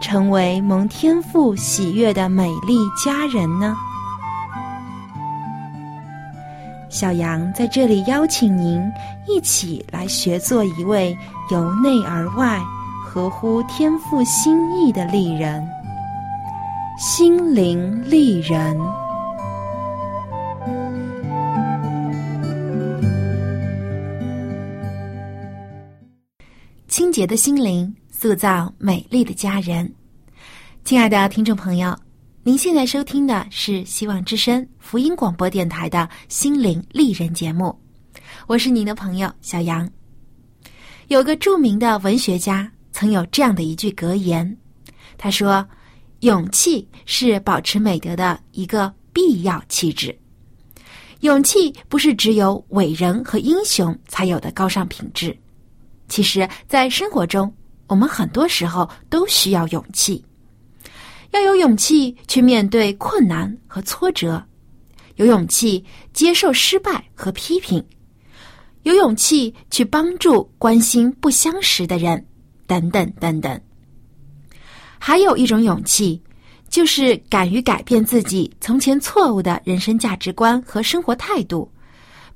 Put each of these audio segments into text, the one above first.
成为蒙天赋喜悦的美丽佳人呢？小杨在这里邀请您一起来学做一位由内而外、合乎天赋心意的丽人——心灵丽人。清洁的心灵，塑造美丽的家人。亲爱的听众朋友，您现在收听的是希望之声福音广播电台的心灵丽人节目，我是您的朋友小杨。有个著名的文学家曾有这样的一句格言，他说：“勇气是保持美德的一个必要气质。勇气不是只有伟人和英雄才有的高尚品质。”其实，在生活中，我们很多时候都需要勇气，要有勇气去面对困难和挫折，有勇气接受失败和批评，有勇气去帮助关心不相识的人，等等等等。还有一种勇气，就是敢于改变自己从前错误的人生价值观和生活态度，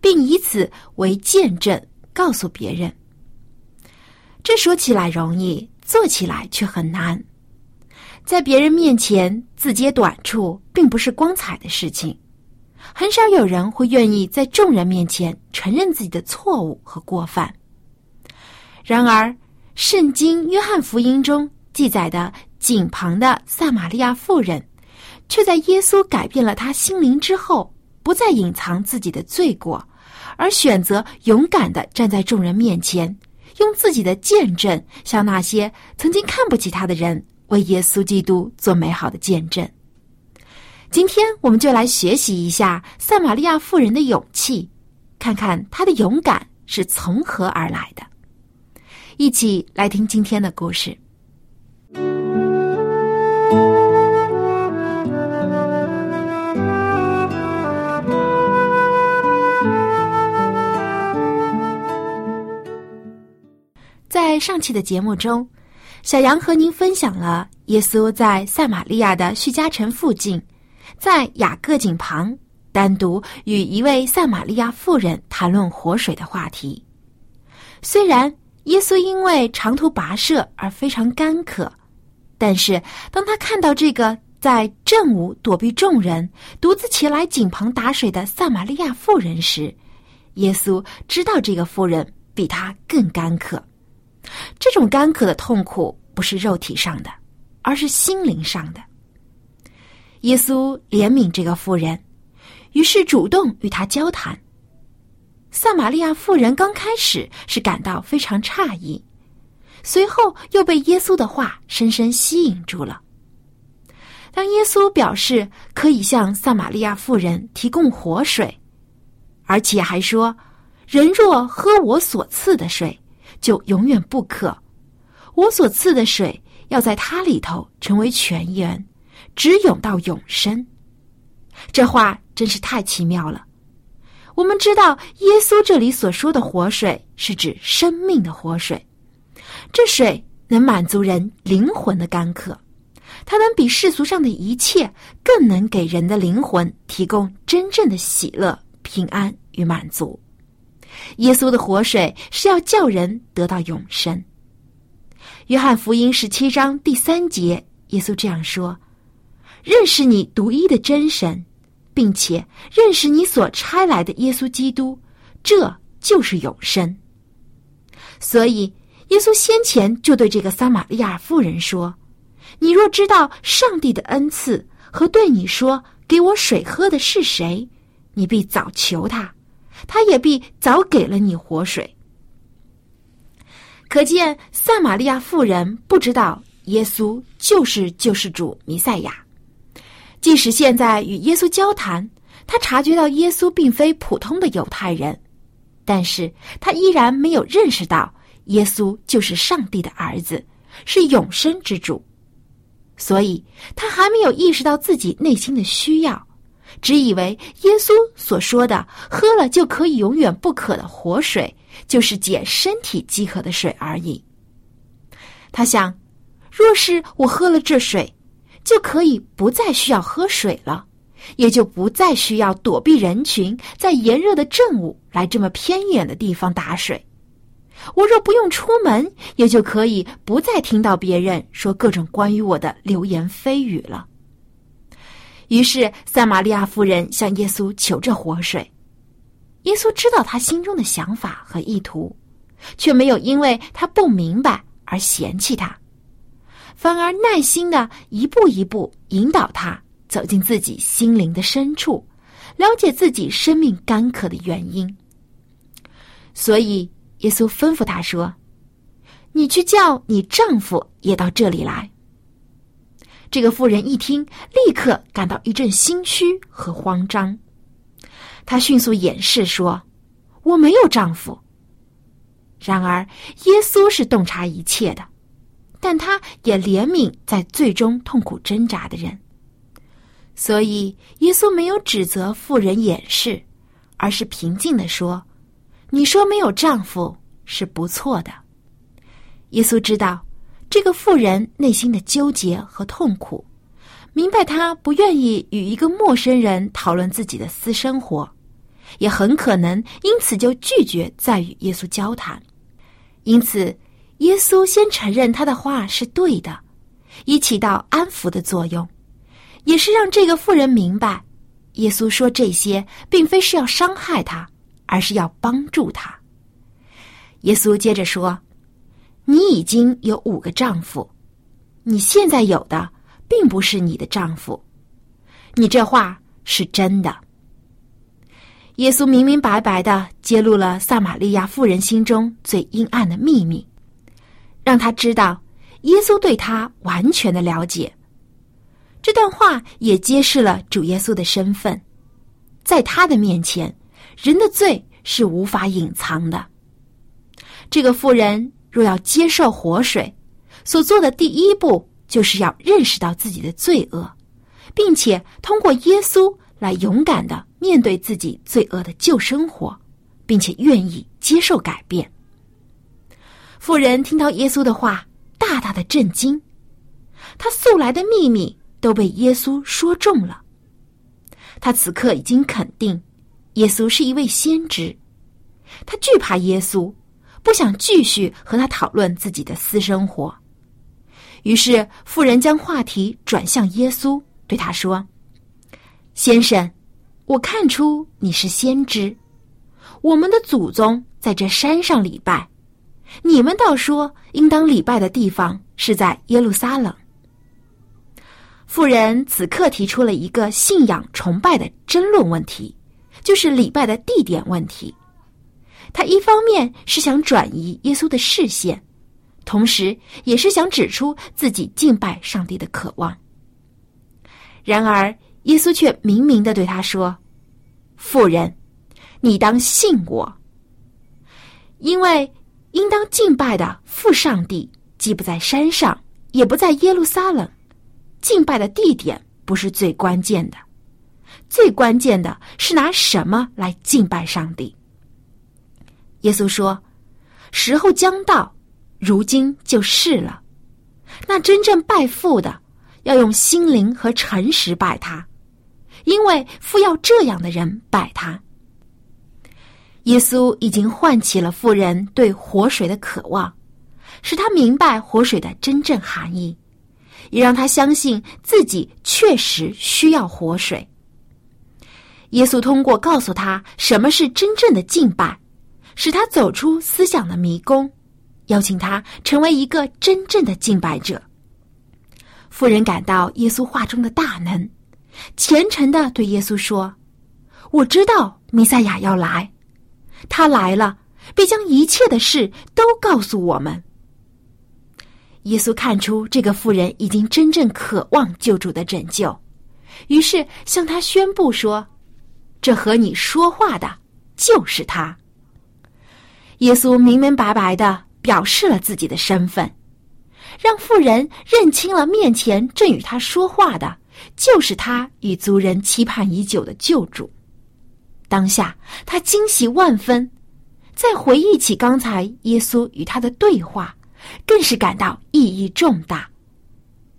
并以此为见证，告诉别人。这说起来容易，做起来却很难。在别人面前自揭短处，并不是光彩的事情。很少有人会愿意在众人面前承认自己的错误和过犯。然而，《圣经·约翰福音》中记载的井旁的撒玛利亚妇人，却在耶稣改变了他心灵之后，不再隐藏自己的罪过，而选择勇敢的站在众人面前。用自己的见证，向那些曾经看不起他的人，为耶稣基督做美好的见证。今天，我们就来学习一下塞玛利亚妇人的勇气，看看她的勇敢是从何而来的。一起来听今天的故事。在上期的节目中，小杨和您分享了耶稣在撒玛利亚的叙加城附近，在雅各井旁单独与一位撒玛利亚妇人谈论活水的话题。虽然耶稣因为长途跋涉而非常干渴，但是当他看到这个在正午躲避众人、独自前来井旁打水的撒玛利亚妇人时，耶稣知道这个妇人比他更干渴。这种干渴的痛苦不是肉体上的，而是心灵上的。耶稣怜悯这个妇人，于是主动与他交谈。撒玛利亚妇人刚开始是感到非常诧异，随后又被耶稣的话深深吸引住了。当耶稣表示可以向撒玛利亚妇人提供活水，而且还说：“人若喝我所赐的水。”就永远不渴。我所赐的水要在它里头成为泉源，直涌到永生。这话真是太奇妙了。我们知道，耶稣这里所说的活水是指生命的活水，这水能满足人灵魂的干渴，它能比世俗上的一切更能给人的灵魂提供真正的喜乐、平安与满足。耶稣的活水是要叫人得到永生。约翰福音十七章第三节，耶稣这样说：“认识你独一的真神，并且认识你所差来的耶稣基督，这就是永生。所以，耶稣先前就对这个撒玛利亚妇人说：“你若知道上帝的恩赐和对你说给我水喝的是谁，你必早求他，他也必早给了你活水。”可见，撒玛利亚妇人不知道耶稣就是救世主弥赛亚。即使现在与耶稣交谈，他察觉到耶稣并非普通的犹太人，但是他依然没有认识到耶稣就是上帝的儿子，是永生之主。所以，他还没有意识到自己内心的需要，只以为耶稣所说的“喝了就可以永远不渴的活水”。就是解身体饥渴的水而已。他想，若是我喝了这水，就可以不再需要喝水了，也就不再需要躲避人群，在炎热的正午来这么偏远的地方打水。我若不用出门，也就可以不再听到别人说各种关于我的流言蜚语了。于是，撒玛利亚夫人向耶稣求着活水。耶稣知道他心中的想法和意图，却没有因为他不明白而嫌弃他，反而耐心的一步一步引导他走进自己心灵的深处，了解自己生命干渴的原因。所以，耶稣吩咐他说：“你去叫你丈夫也到这里来。”这个妇人一听，立刻感到一阵心虚和慌张。她迅速掩饰说：“我没有丈夫。”然而，耶稣是洞察一切的，但他也怜悯在最终痛苦挣扎的人，所以耶稣没有指责妇人掩饰，而是平静的说：“你说没有丈夫是不错的。”耶稣知道这个妇人内心的纠结和痛苦，明白她不愿意与一个陌生人讨论自己的私生活。也很可能因此就拒绝再与耶稣交谈，因此耶稣先承认他的话是对的，以起到安抚的作用，也是让这个妇人明白，耶稣说这些并非是要伤害他，而是要帮助他。耶稣接着说：“你已经有五个丈夫，你现在有的并不是你的丈夫，你这话是真的。”耶稣明明白白的揭露了撒玛利亚妇人心中最阴暗的秘密，让他知道耶稣对他完全的了解。这段话也揭示了主耶稣的身份，在他的面前，人的罪是无法隐藏的。这个妇人若要接受活水，所做的第一步就是要认识到自己的罪恶，并且通过耶稣。来勇敢的面对自己罪恶的旧生活，并且愿意接受改变。妇人听到耶稣的话，大大的震惊，他素来的秘密都被耶稣说中了。他此刻已经肯定，耶稣是一位先知。他惧怕耶稣，不想继续和他讨论自己的私生活。于是，妇人将话题转向耶稣，对他说。先生，我看出你是先知。我们的祖宗在这山上礼拜，你们倒说应当礼拜的地方是在耶路撒冷。妇人此刻提出了一个信仰崇拜的争论问题，就是礼拜的地点问题。他一方面是想转移耶稣的视线，同时也是想指出自己敬拜上帝的渴望。然而。耶稣却明明的对他说：“妇人，你当信我，因为应当敬拜的父上帝既不在山上，也不在耶路撒冷。敬拜的地点不是最关键的，最关键的是拿什么来敬拜上帝。”耶稣说：“时候将到，如今就是了。那真正拜父的，要用心灵和诚实拜他。”因为父要这样的人拜他，耶稣已经唤起了妇人对活水的渴望，使他明白活水的真正含义，也让他相信自己确实需要活水。耶稣通过告诉他什么是真正的敬拜，使他走出思想的迷宫，邀请他成为一个真正的敬拜者。妇人感到耶稣话中的大能，虔诚的对耶稣说：“我知道弥赛亚要来，他来了，必将一切的事都告诉我们。”耶稣看出这个妇人已经真正渴望救主的拯救，于是向他宣布说：“这和你说话的就是他。”耶稣明明白白的表示了自己的身份。让妇人认清了面前正与他说话的，就是他与族人期盼已久的救主。当下，他惊喜万分，再回忆起刚才耶稣与他的对话，更是感到意义重大。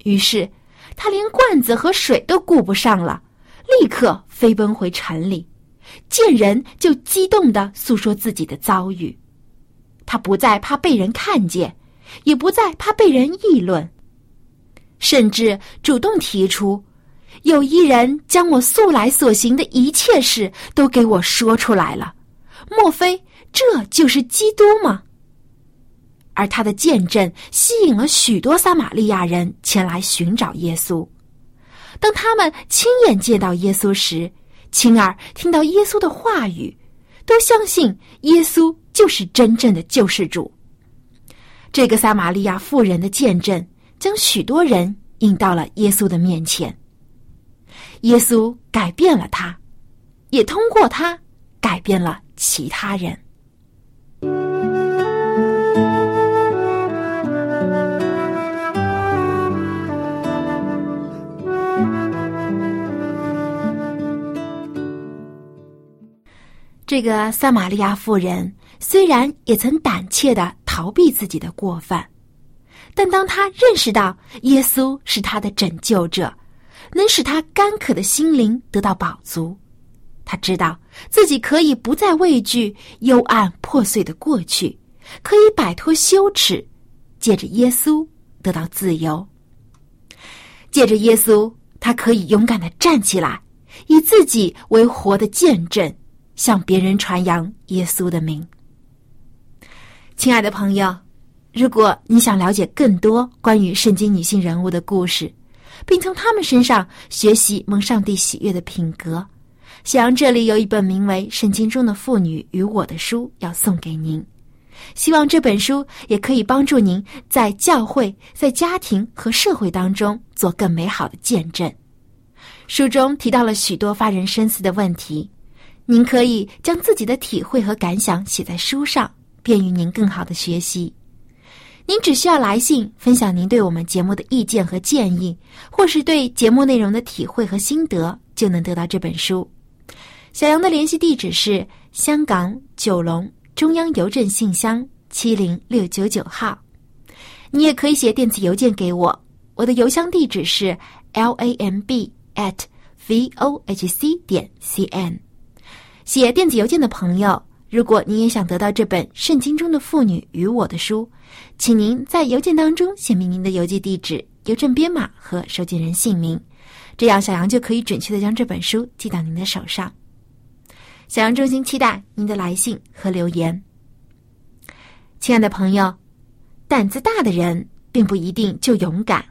于是，他连罐子和水都顾不上了，立刻飞奔回城里，见人就激动的诉说自己的遭遇。他不再怕被人看见。也不再怕被人议论，甚至主动提出：“有一人将我素来所行的一切事都给我说出来了，莫非这就是基督吗？”而他的见证吸引了许多撒玛利亚人前来寻找耶稣。当他们亲眼见到耶稣时，亲耳听到耶稣的话语，都相信耶稣就是真正的救世主。这个撒玛利亚妇人的见证，将许多人引到了耶稣的面前。耶稣改变了他，也通过他改变了其他人。这个撒玛利亚妇人虽然也曾胆怯的。逃避自己的过犯，但当他认识到耶稣是他的拯救者，能使他干渴的心灵得到饱足，他知道自己可以不再畏惧幽暗破碎的过去，可以摆脱羞耻，借着耶稣得到自由。借着耶稣，他可以勇敢的站起来，以自己为活的见证，向别人传扬耶稣的名。亲爱的朋友，如果你想了解更多关于圣经女性人物的故事，并从他们身上学习蒙上帝喜悦的品格，小杨这里有一本名为《圣经中的妇女与我》的书要送给您。希望这本书也可以帮助您在教会、在家庭和社会当中做更美好的见证。书中提到了许多发人深思的问题，您可以将自己的体会和感想写在书上。便于您更好的学习。您只需要来信分享您对我们节目的意见和建议，或是对节目内容的体会和心得，就能得到这本书。小杨的联系地址是香港九龙中央邮政信箱七零六九九号。你也可以写电子邮件给我，我的邮箱地址是 l a m b at v o h c 点 c n。写电子邮件的朋友。如果你也想得到这本《圣经中的妇女与我》的书，请您在邮件当中写明您的邮寄地址、邮政编码和收件人姓名，这样小杨就可以准确的将这本书寄到您的手上。小杨衷心期待您的来信和留言。亲爱的朋友，胆子大的人并不一定就勇敢，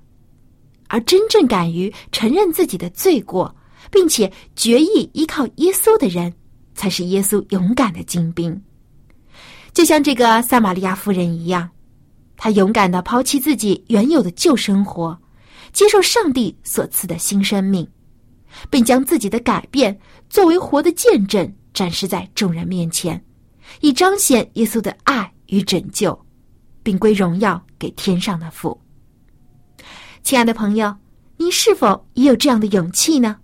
而真正敢于承认自己的罪过，并且决意依靠耶稣的人。才是耶稣勇敢的精兵，就像这个撒玛利亚夫人一样，她勇敢的抛弃自己原有的旧生活，接受上帝所赐的新生命，并将自己的改变作为活的见证展示在众人面前，以彰显耶稣的爱与拯救，并归荣耀给天上的父。亲爱的朋友，您是否也有这样的勇气呢？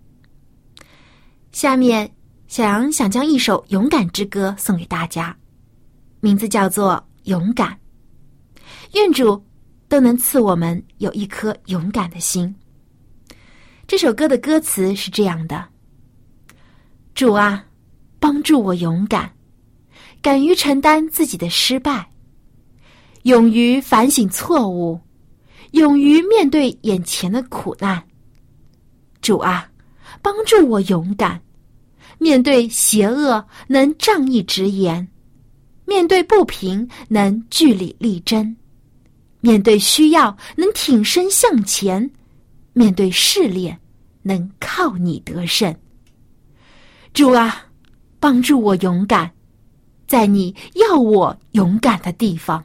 下面。小杨想将一首勇敢之歌送给大家，名字叫做《勇敢》。愿主都能赐我们有一颗勇敢的心。这首歌的歌词是这样的：主啊，帮助我勇敢，敢于承担自己的失败，勇于反省错误，勇于面对眼前的苦难。主啊，帮助我勇敢。面对邪恶能仗义直言，面对不平能据理力争，面对需要能挺身向前，面对试炼能靠你得胜。主啊，帮助我勇敢，在你要我勇敢的地方。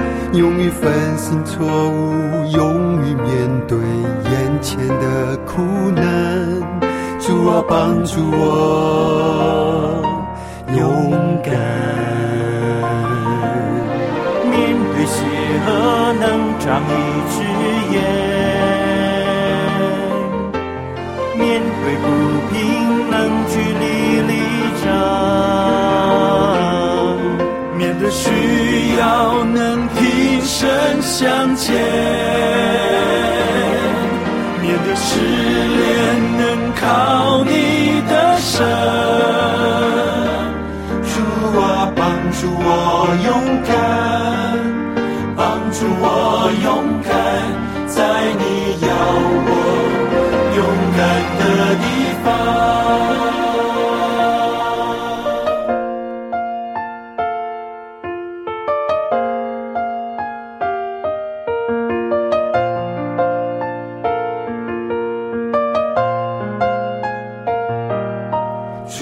勇于反省错误，勇于面对眼前的苦难。主啊，帮助我勇敢。面对邪恶，能长一智向前，面对失恋能靠你的神。主啊，帮助我勇敢，帮助我勇敢，在你要我勇敢的地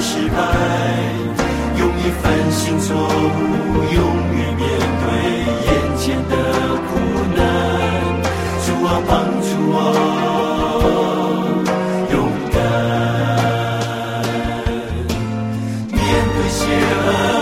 失败，勇于反省错误，勇于面对眼前的苦难。主啊，帮助我勇敢面对邪恶。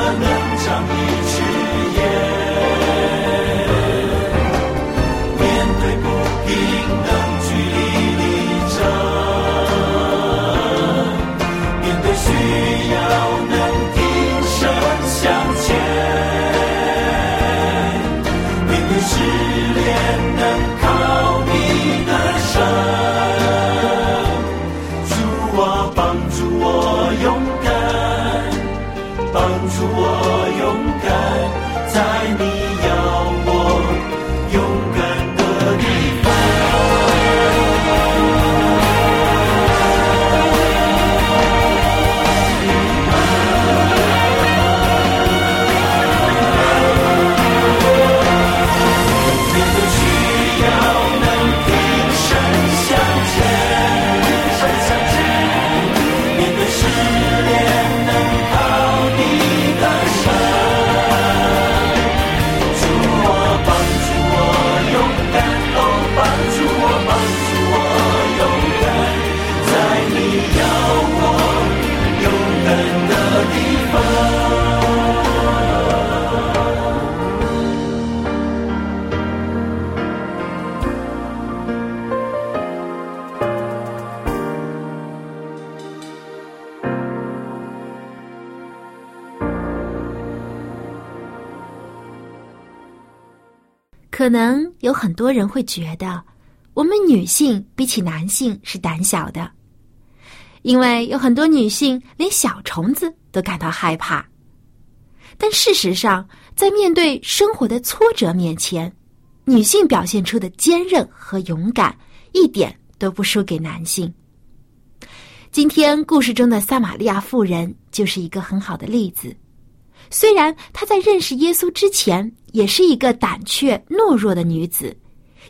可能有很多人会觉得，我们女性比起男性是胆小的，因为有很多女性连小虫子都感到害怕。但事实上，在面对生活的挫折面前，女性表现出的坚韧和勇敢一点都不输给男性。今天故事中的撒玛利亚妇人就是一个很好的例子。虽然她在认识耶稣之前也是一个胆怯懦弱的女子，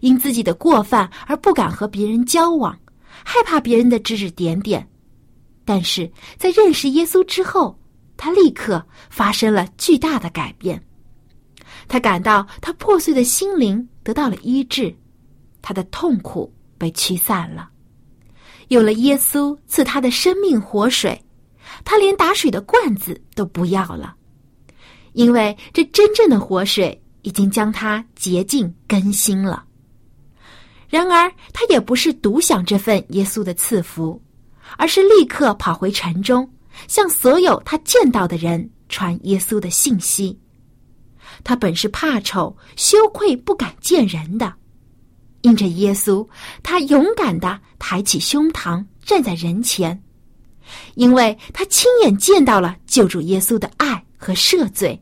因自己的过犯而不敢和别人交往，害怕别人的指指点点，但是在认识耶稣之后，她立刻发生了巨大的改变。她感到她破碎的心灵得到了医治，她的痛苦被驱散了。有了耶稣赐他的生命活水，他连打水的罐子都不要了，因为这真正的活水已经将他洁净更新了。然而，他也不是独享这份耶稣的赐福，而是立刻跑回城中，向所有他见到的人传耶稣的信息。他本是怕丑、羞愧、不敢见人的。因着耶稣，他勇敢的抬起胸膛站在人前，因为他亲眼见到了救主耶稣的爱和赦罪，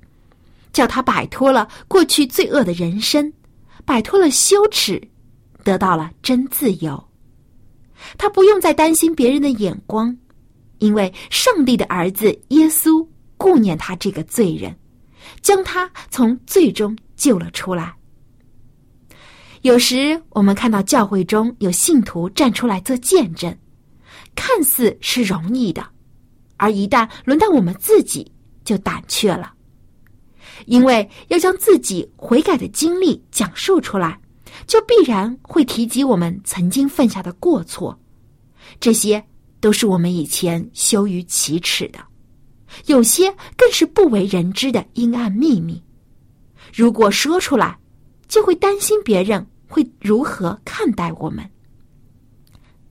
叫他摆脱了过去罪恶的人生，摆脱了羞耻，得到了真自由。他不用再担心别人的眼光，因为上帝的儿子耶稣顾念他这个罪人，将他从罪中救了出来。有时我们看到教会中有信徒站出来做见证，看似是容易的，而一旦轮到我们自己，就胆怯了，因为要将自己悔改的经历讲述出来，就必然会提及我们曾经犯下的过错，这些都是我们以前羞于启齿的，有些更是不为人知的阴暗秘密。如果说出来，就会担心别人。会如何看待我们？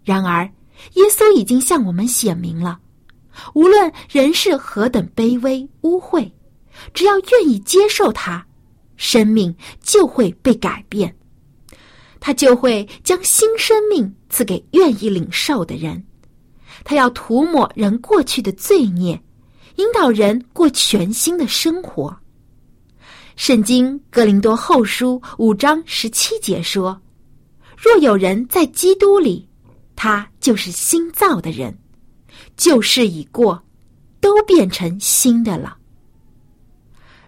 然而，耶稣已经向我们显明了，无论人是何等卑微污秽，只要愿意接受他，生命就会被改变，他就会将新生命赐给愿意领受的人。他要涂抹人过去的罪孽，引导人过全新的生活。圣经哥林多后书五章十七节说：“若有人在基督里，他就是新造的人，旧事已过，都变成新的了。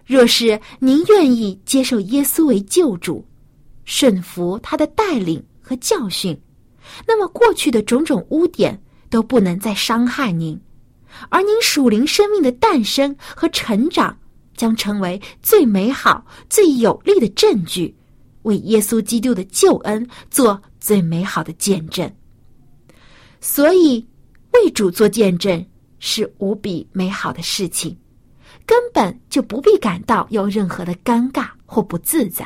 若是您愿意接受耶稣为救主，顺服他的带领和教训，那么过去的种种污点都不能再伤害您，而您属灵生命的诞生和成长。”将成为最美好、最有力的证据，为耶稣基督的救恩做最美好的见证。所以，为主做见证是无比美好的事情，根本就不必感到有任何的尴尬或不自在。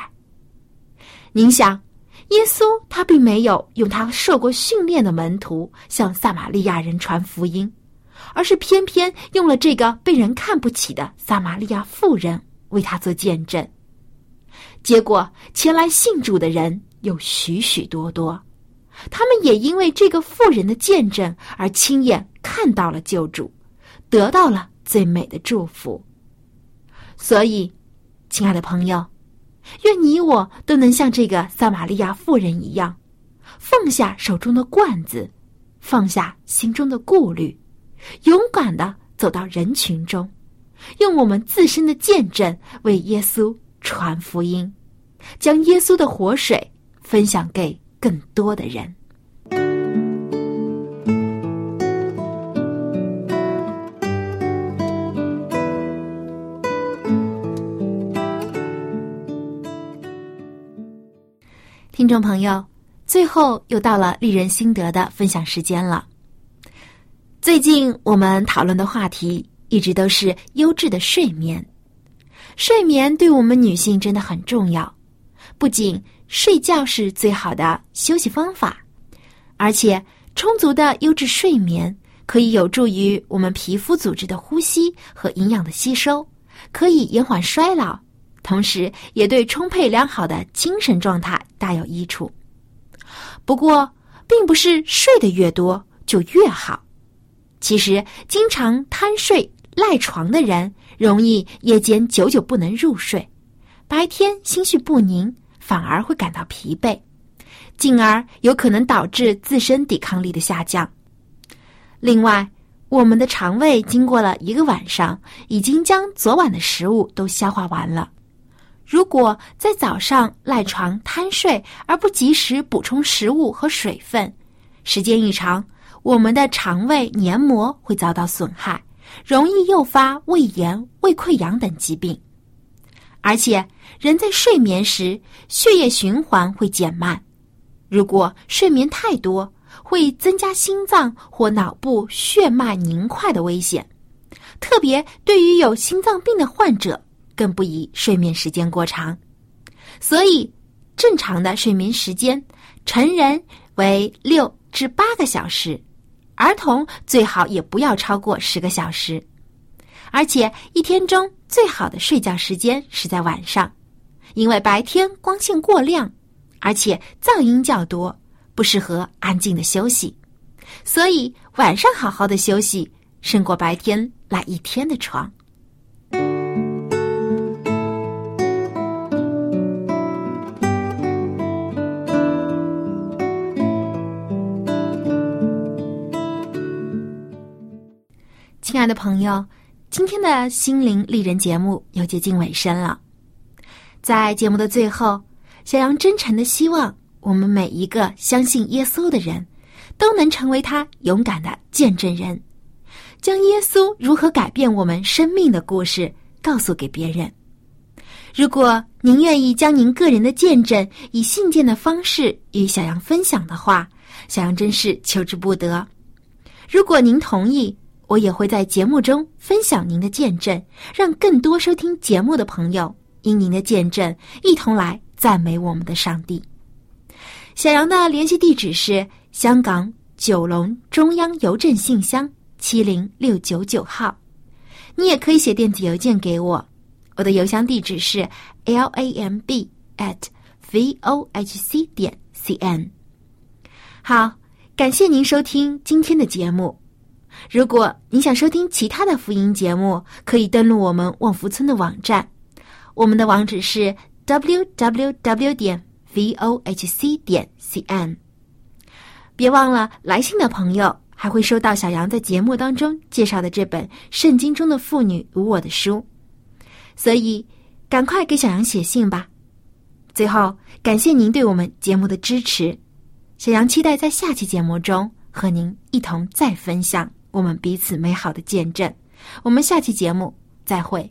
您想，耶稣他并没有用他受过训练的门徒向撒玛利亚人传福音。而是偏偏用了这个被人看不起的撒玛利亚妇人为他做见证，结果前来信主的人有许许多多，他们也因为这个妇人的见证而亲眼看到了救主，得到了最美的祝福。所以，亲爱的朋友，愿你我都能像这个撒玛利亚妇人一样，放下手中的罐子，放下心中的顾虑。勇敢的走到人群中，用我们自身的见证为耶稣传福音，将耶稣的活水分享给更多的人。听众朋友，最后又到了丽人心得的分享时间了。最近我们讨论的话题一直都是优质的睡眠。睡眠对我们女性真的很重要，不仅睡觉是最好的休息方法，而且充足的优质睡眠可以有助于我们皮肤组织的呼吸和营养的吸收，可以延缓衰老，同时也对充沛良好的精神状态大有益处。不过，并不是睡得越多就越好。其实，经常贪睡赖床的人，容易夜间久久不能入睡，白天心绪不宁，反而会感到疲惫，进而有可能导致自身抵抗力的下降。另外，我们的肠胃经过了一个晚上，已经将昨晚的食物都消化完了。如果在早上赖床贪睡而不及时补充食物和水分，时间一长，我们的肠胃黏膜会遭到损害，容易诱发胃炎、胃溃疡等疾病。而且，人在睡眠时，血液循环会减慢。如果睡眠太多，会增加心脏或脑部血脉凝块的危险。特别对于有心脏病的患者，更不宜睡眠时间过长。所以，正常的睡眠时间，成人为六至八个小时，儿童最好也不要超过十个小时。而且，一天中最好的睡觉时间是在晚上，因为白天光线过亮，而且噪音较多，不适合安静的休息。所以，晚上好好的休息，胜过白天赖一天的床。亲爱的朋友。今天的心灵丽人节目又接近尾声了，在节目的最后，小杨真诚的希望我们每一个相信耶稣的人，都能成为他勇敢的见证人，将耶稣如何改变我们生命的故事告诉给别人。如果您愿意将您个人的见证以信件的方式与小杨分享的话，小杨真是求之不得。如果您同意。我也会在节目中分享您的见证，让更多收听节目的朋友因您的见证一同来赞美我们的上帝。小杨的联系地址是香港九龙中央邮政信箱七零六九九号。你也可以写电子邮件给我，我的邮箱地址是 l a m b at v o h c 点 c n。好，感谢您收听今天的节目。如果你想收听其他的福音节目，可以登录我们旺福村的网站，我们的网址是 w w w 点 v o h c 点 c n。别忘了来信的朋友还会收到小杨在节目当中介绍的这本《圣经中的妇女无我》的书，所以赶快给小杨写信吧。最后，感谢您对我们节目的支持，小杨期待在下期节目中和您一同再分享。我们彼此美好的见证，我们下期节目再会。